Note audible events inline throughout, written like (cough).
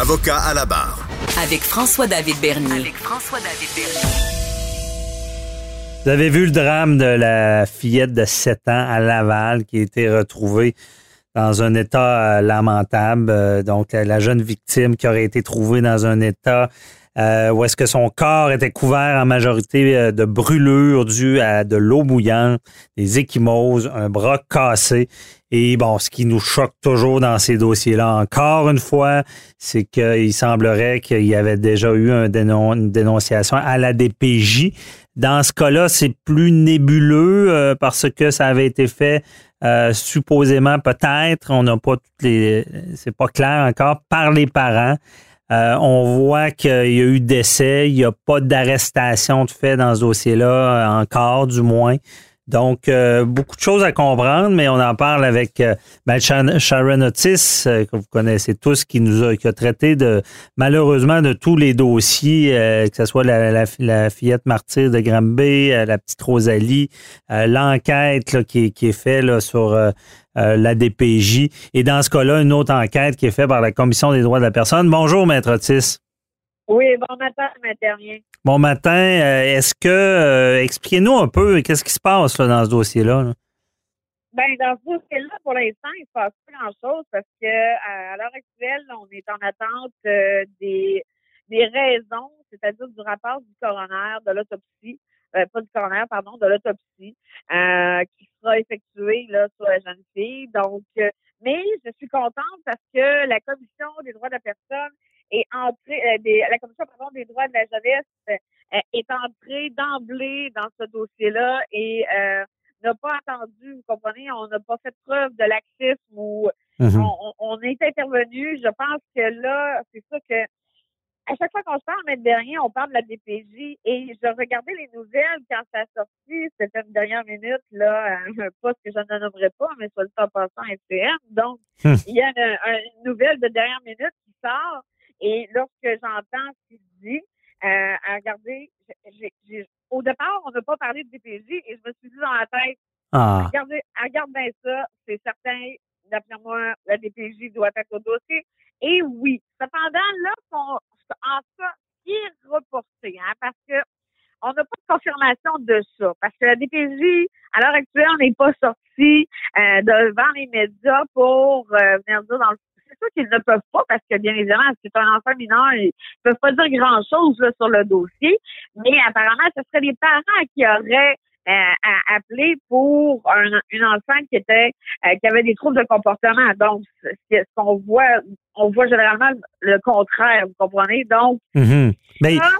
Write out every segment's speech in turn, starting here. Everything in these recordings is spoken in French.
Avocat à la barre. Avec François-David Bernier. avec François-David Bernier. Vous avez vu le drame de la fillette de 7 ans à Laval qui a été retrouvée dans un état euh, lamentable. Euh, donc, la jeune victime qui aurait été trouvée dans un état euh, où est-ce que son corps était couvert en majorité euh, de brûlures dues à de l'eau bouillante, des échymoses, un bras cassé. Et bon, ce qui nous choque toujours dans ces dossiers-là, encore une fois, c'est qu'il semblerait qu'il y avait déjà eu une dénonciation à la DPJ. Dans ce cas-là, c'est plus nébuleux euh, parce que ça avait été fait euh, supposément peut-être, on n'a pas toutes les, c'est pas clair encore par les parents. Euh, on voit qu'il y a eu décès, il n'y a pas d'arrestation de fait dans ce dossier-là euh, encore, du moins. Donc, euh, beaucoup de choses à comprendre, mais on en parle avec euh, ben, Sharon Otis, euh, que vous connaissez tous, qui nous a, traité de malheureusement de tous les dossiers, que ce soit la, fillette martyre de Granby, la petite Rosalie, l'enquête qui, est- faite sur la DPJ, et dans ce cas-là, une autre enquête qui est faite par la Commission des droits de la personne. Bonjour, Maître Otis. Oui, bon matin, M. Dernier. Bon matin. Euh, Est-ce que, euh, expliquez-nous un peu, qu'est-ce qui se passe là, dans ce dossier-là? là? Ben, dans ce dossier-là, pour l'instant, il ne se passe pas grand-chose parce que à, à l'heure actuelle, on est en attente euh, des, des raisons, c'est-à-dire du rapport du coroner, de l'autopsie, euh, pas du coroner, pardon, de l'autopsie, euh, qui sera effectuée là, sur la jeune fille. Donc, mais je suis contente parce que la Commission des droits de la personne est entrée, euh, des, la Commission pardon, des droits de la jeunesse euh, est entrée d'emblée dans ce dossier-là et euh, n'a pas attendu, vous comprenez, on n'a pas fait preuve de laxisme ou Mhm. on, on- on est intervenu. Je pense que là, c'est ça que à chaque fois qu'on se parle, mais dernier, on parle de la DPJ et je regardais les nouvelles quand ça a sorti, c'était une dernière minute, là, un poste que je ne nommerai pas, mais soit le temps passant FCM. Donc, Hmm. il y a une, une nouvelle de dernière minute qui sort et lorsque j'entends ce qu'il dit, euh, à regarder, j'ai- j'ai- au départ, on n'a pas parlé de DPJ et je me suis dit dans la tête, Ah, Regardez, regarde bien ça, c'est certain, d'après moi, la DPJ doit être au dossier. Et oui, cependant, là, qu'on, en ça, qui est reporté, hein, parce que on n'a pas de confirmation de ça, parce que la DPJ, à l'heure actuelle, n'est pas sortie euh, devant les médias pour euh, venir dire dans le sûr qu'ils ne peuvent pas parce que, bien évidemment, c'est un enfant mineur, ils peuvent pas dire grand-chose sur le dossier, mais apparemment, ce serait les parents qui auraient euh, à appeler pour un, une enfant qui était euh, qui avait des troubles de comportement. Donc, ce qu'on voit, on voit généralement le contraire, vous comprenez? Donc, mhm. Mais, ça,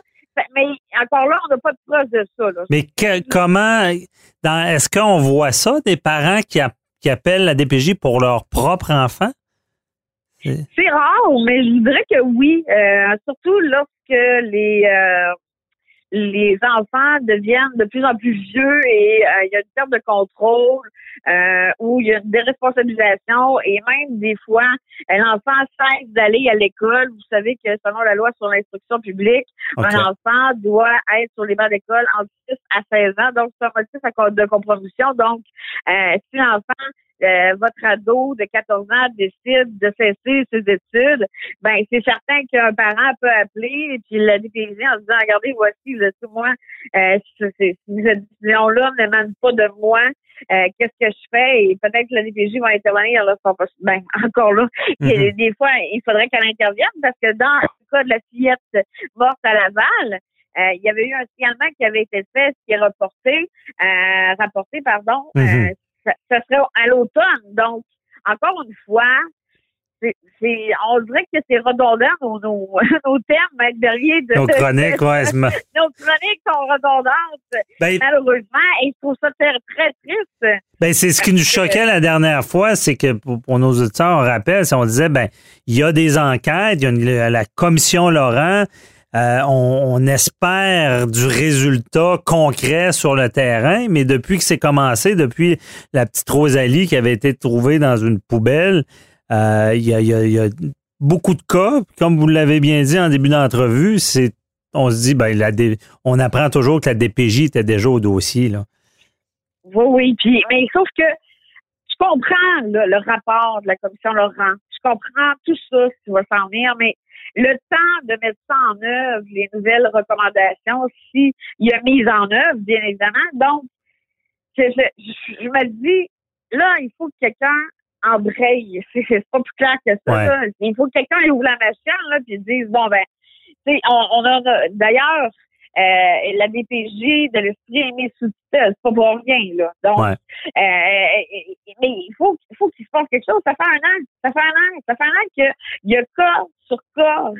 mais encore là, on n'a pas de preuve de ça. Là. mais que- comment, est-ce qu'on voit ça, des parents qui, a- qui appellent la DPJ pour leur propre enfant? C'est- rare, mais je dirais que oui, euh, surtout lorsque les euh, les enfants deviennent de plus en plus vieux et euh, il y a une perte de contrôle, où il y a une déresponsabilisation et même des fois, l'enfant cesse d'aller à l'école. Vous savez que selon la loi sur l'instruction publique, un enfant doit être sur les bancs d'école entre 6 à 16 ans, donc c'est un motif de compromission. Donc, si l'enfant euh, votre ado de 14 ans décide de cesser ses études, ben c'est certain qu'un parent peut appeler et puis la DPJ en disant regardez voici là, tout moi euh, c'est- c'est- si cette décision-là n'émane pas de moi, euh, qu'est-ce que je fais? Et peut-être que la DPJ va intervenir là, sont pas- ben (laughs) encore là, Mhm. des fois il faudrait qu'elle intervienne parce que dans le cas de la fillette morte à Laval, euh, il y avait eu un signalement qui avait été fait, ce qui est reporté, euh, rapporté, pardon, euh, ça, ça serait à l'automne. Donc, encore une fois, c'est, c'est, on dirait que c'est redondant nos, nos, (laughs) nos thèmes, Maître Berrier. De, Nos chroniques, ouais. (laughs) nos chroniques sont redondantes, Ben, malheureusement, et je trouve ça très, très triste. Ben, c'est ce qui nous choquait la dernière fois, c'est que pour, pour nos auditeurs, on rappelle, on disait, ben, il y a des enquêtes, il y a une- la commission Laurent, euh, on, espère du résultat concret sur le terrain, mais depuis que c'est commencé, depuis la petite Rosalie qui avait été trouvée dans une poubelle, euh, il y, a, beaucoup de cas. Comme vous l'avez bien dit en début d'entrevue, c'est on se dit, ben, la on apprend toujours que la DPJ était déjà au dossier. Là. Oui, oui. Puis, mais sauf que je comprends le rapport de la commission Laurent. Je comprends tout ça, ce qui va s'en venir, mais le temps de mettre ça en œuvre, les nouvelles recommandations, s'il y a mise en œuvre, bien évidemment. Donc, je, je, je- me dis, là, il faut que quelqu'un embraye. (laughs) C'est c'est pas plus clair que ça. Ouais. Il faut que quelqu'un ouvre la machine là, puis dise, bon, ben, tu sais, on, on a, d'ailleurs, euh, la DPJ de l'esprit est mise sous tutelle, c'est pas pour rien, là. Donc, Ouais. euh, mais il faut, il faut qu'il se passe quelque chose. Ça fait un an, ça fait un an, ça fait un an qu'il y a cas sur cas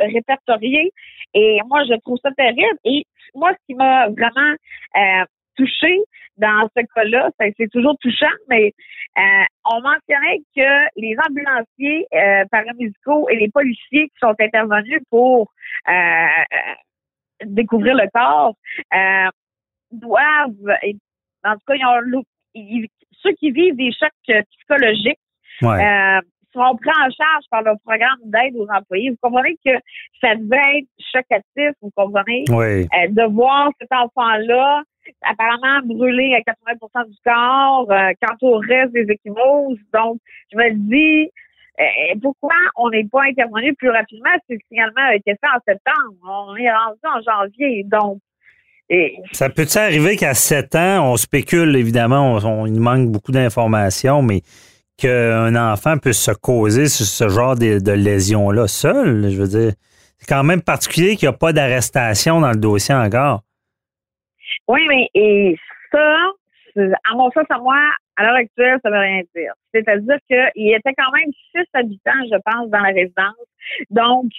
répertoriés. Et moi, je trouve ça terrible. Et moi, ce qui m'a vraiment euh, touché dans ce cas-là, c'est toujours touchant, mais euh, on mentionnait que les ambulanciers euh, paramédicaux et les policiers qui sont intervenus pour euh, découvrir le corps euh, doivent, et- en tout cas, ils ont, ils- ceux qui vivent des chocs psychologiques Ouais. euh, seront pris en charge par le programme d'aide aux employés. Vous comprenez que ça devait être chocatif, vous comprenez, Oui. euh, de voir cet enfant-là apparemment brûlé à 80% du corps, euh, quant au reste des échymoses. Donc, je me dis, pourquoi on n'est pas intervenu plus rapidement? Si le signalement a été fait en septembre? On est rendu en janvier. Donc, et, Ça peut-il arriver qu'à 7 ans, on spécule, évidemment, on, on- il manque beaucoup d'informations, mais qu'un enfant puisse se causer ce, ce genre de, de lésions-là seul, je veux dire. C'est quand même particulier qu'il n'y a pas d'arrestation dans le dossier encore. Oui, mais et ça, à mon sens, à moi, à l'heure actuelle, ça veut rien dire. C'est-à-dire qu'il y était quand même six habitants, je pense, dans la résidence. Donc,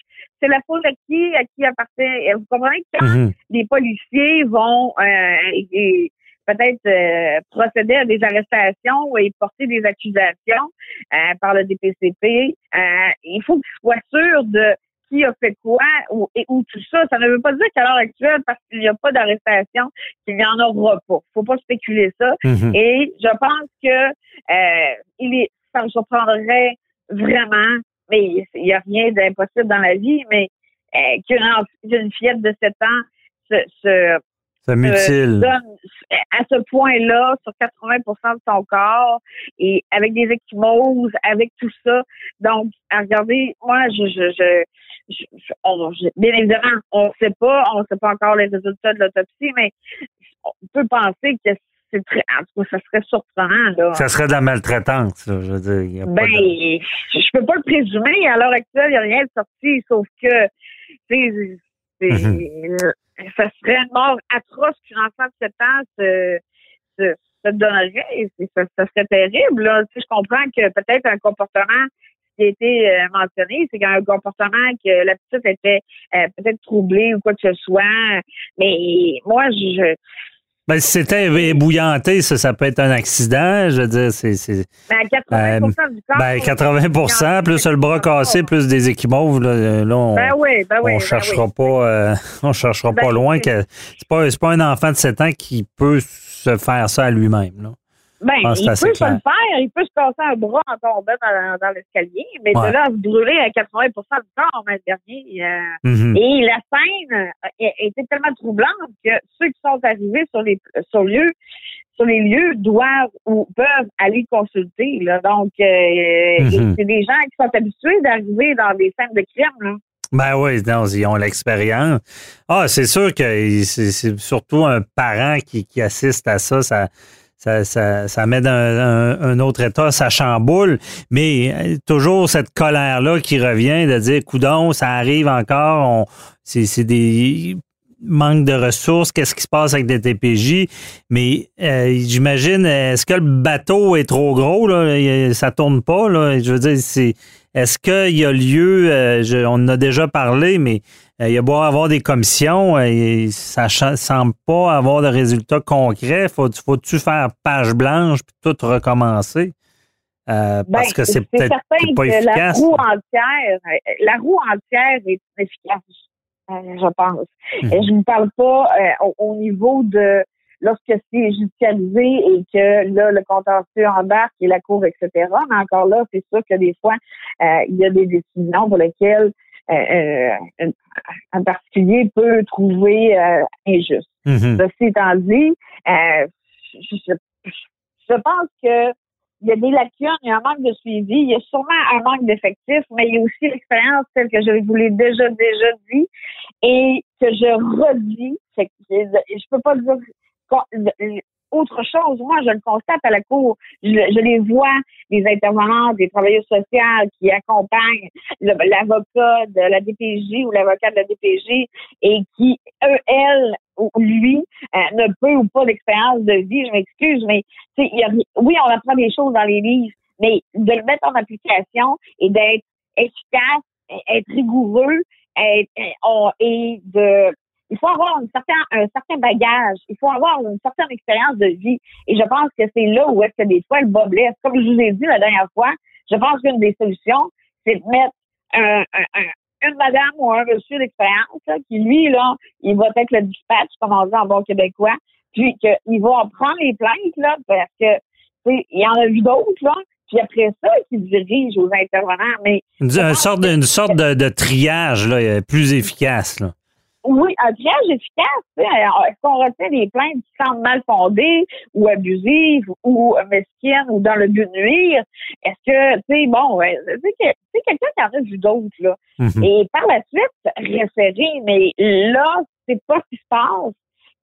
c'est la faute à qui, à qui appartient. Vous comprenez que quand Mhm. les policiers vont euh, peut-être euh, procéder à des arrestations et porter des accusations euh, par le DPCP, euh, il faut qu'ils soient sûrs de qui a fait quoi ou, et où tout ça. Ça ne veut pas dire qu'à l'heure actuelle, parce qu'il n'y a pas d'arrestation, qu'il n'y en aura pas. faut pas spéculer ça. Mhm. Et je pense que euh, il est, ça me surprendrait vraiment, mais il n'y a rien d'impossible dans la vie, mais euh, qu'une fillette de 7 ans se, se, Ça se mutile. donne à ce point-là sur 80% de son corps et avec des échymoses, avec tout ça. Donc, à regarder, moi, je, je, je, je- je- on- je- bien évidemment, on ne sait pas, on ne sait pas encore les résultats de l'autopsie, mais on peut penser que c'est très, en tout cas, ça serait surprenant, là. Ça serait de la maltraitance, là, je veux dire. il y a pas Ben, de- je peux pas le présumer. À l'heure actuelle, il n'y a rien de sorti, sauf que, tu sais, c'est- Mhm. ça serait une mort atroce qu'une enfant de 7 ans se, se, se donnerait. Et c'est- Ça, ça serait terrible, là. Tu sais, je comprends que peut-être un comportement qui a été euh, mentionné, c'est qu'un comportement que la petite était euh, peut-être troublée ou quoi que ce soit. Mais moi, je, Ben, si c'était ébouillanté, ça, ça peut être un accident. Je veux dire, c'est. c'est- ben, à 80 du corps. Ben, 80 plus le bras cassé, plus des échymoses, là, là, on, Ben oui, ben oui. on ben cherchera oui. pas, euh, (laughs) on cherchera Ben, pas loin que c'est pas, c'est pas un enfant de 7 ans qui peut se faire ça à lui-même. Ben, que il peut le faire, il peut se casser un bras en tombant dans, dans l'escalier, mais Ouais. de là à se brûler à 80% du corps, mais dernier. euh, Mhm. Et la scène euh, était tellement troublante que ceux qui sont arrivés sur les sur lieu, sur les lieux doivent ou peuvent aller consulter. Là. Donc, euh, Mhm. c'est des gens qui sont habitués d'arriver dans des scènes de crime. Là. Ben oui, non, ils ont l'expérience. Ah, c'est sûr que c'est c'est surtout un parent qui, qui assiste à ça, ça, ça, ça, ça met dans un, un autre état, ça chamboule, mais euh, toujours cette colère-là qui revient de dire, coudon, ça arrive encore, on, c'est, des manque de ressources, qu'est-ce qui se passe avec des TPJ, mais euh, j'imagine, est-ce que le bateau est trop gros, là, ça tourne pas, là, je veux dire, c'est est-ce qu'il y a lieu, euh, je- on en a déjà parlé, mais il y a beau avoir des commissions, euh, et ça ne semble pas avoir de résultats concrets. Faut, faut-tu faire page blanche puis tout recommencer? Euh, Ben, parce que c'est c'est peut-être certain pas que la efficace. roue entière, euh, la roue entière est efficace, euh, je pense. Mhm. Et je ne parle pas euh, au, au niveau de lorsque c'est judicialisé et que là, le contentieux embarque et la cour, etc. Mais encore là, c'est sûr que des fois, euh, il y a des décisions pour lesquelles euh, euh, un- particulier peut trouver euh, injuste. Mhm. Ceci étant dit, euh, je, je- pense que il y a des lacunes, il y a un manque de suivi, il y a sûrement un manque d'effectifs, mais il y a aussi l'expérience telle que je vous l'ai déjà déjà dit et que je redis. Je, je peux pas dire autre chose. Moi, je le constate à la cour. Je, je les vois, les intervenants, des travailleurs sociaux qui accompagnent l'avocat de la DPJ ou l'avocat de la DPJ et qui, eux, elle ou lui, euh, ne peut ou pas d'expérience de vie. Je m'excuse, mais y a, oui, on apprend des choses dans les livres, mais de le mettre en application et d'être efficace, être rigoureux, être, on- et de il faut avoir un certain, un certain bagage, il faut avoir une certaine expérience de vie. Et je pense que c'est là où est-ce que des fois le bas blesse. Comme je vous ai dit la dernière fois, je pense qu'une des solutions, c'est de mettre un, un- un- une madame ou un monsieur d'expérience qui, lui, là, il va être le dispatch, comme on dit en bon québécois, puis qu'il va prendre les plaintes, là, parce que, tu sais, il y en a vu d'autres, là, puis après ça, qu'il dirige aux intervenants. Mais Une, une sorte, de, une sorte de, de triage là, plus efficace. Là. Oui, un triage efficace. tu sais. Alors, Est-ce qu'on retient des plaintes qui semblent mal fondées ou abusives ou mesquines ou dans le but de nuire? Est-ce que, tu sais, bon, sais, quelqu'un qui en a vu d'autres, là. Mhm. Et par la suite, référer, mais là, c'est pas ce qui se passe.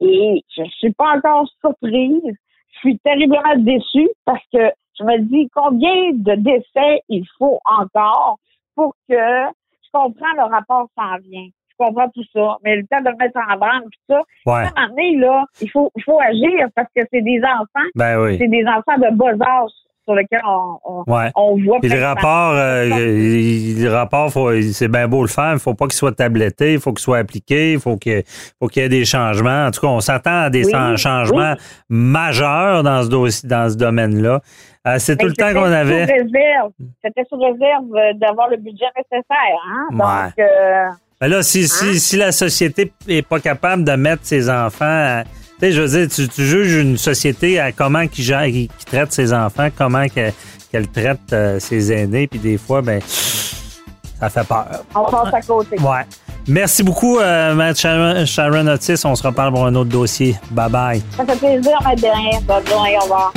Et je suis pas encore surprise. Je suis terriblement déçue parce que je me dis combien de décès il faut encore pour que je comprends le rapport s'en vient. Je comprends tout ça. Mais le temps de le mettre en branle, tout ça, Ouais. à un moment donné, là, il faut, il faut agir parce que c'est des enfants, Ben oui. c'est des enfants de bas âge sur lesquels on, on, Ouais. on voit. Puis le rapport, euh, le rapport, c'est bien beau le faire, il faut pas qu'il soit tabletté, il faut qu'il soit appliqué, il faut qu'il faut qu'il y ait des changements. En tout cas, on s'attend à des Oui, changements majeurs dans ce dossier, dans ce domaine-là. Euh, c'est tout le temps qu'on sous avait. réserve. C'était sous réserve euh, d'avoir le budget nécessaire. Hein? Ouais. Donc, euh, Ben là, si, si, si la société est pas capable de mettre ses enfants, à- tu sais, je veux dire, tu, tu juges une société à comment qui gère, qui, qui traite ses enfants, comment que- qu'elle traite euh, ses aînés, puis des fois, ben, ça fait peur. on passe à côté. Ouais. Merci beaucoup, euh, Sharon Otis. On se reparle pour un autre dossier. Bye bye. Ça fait plaisir, ma dernière. Bonne journée. Au revoir.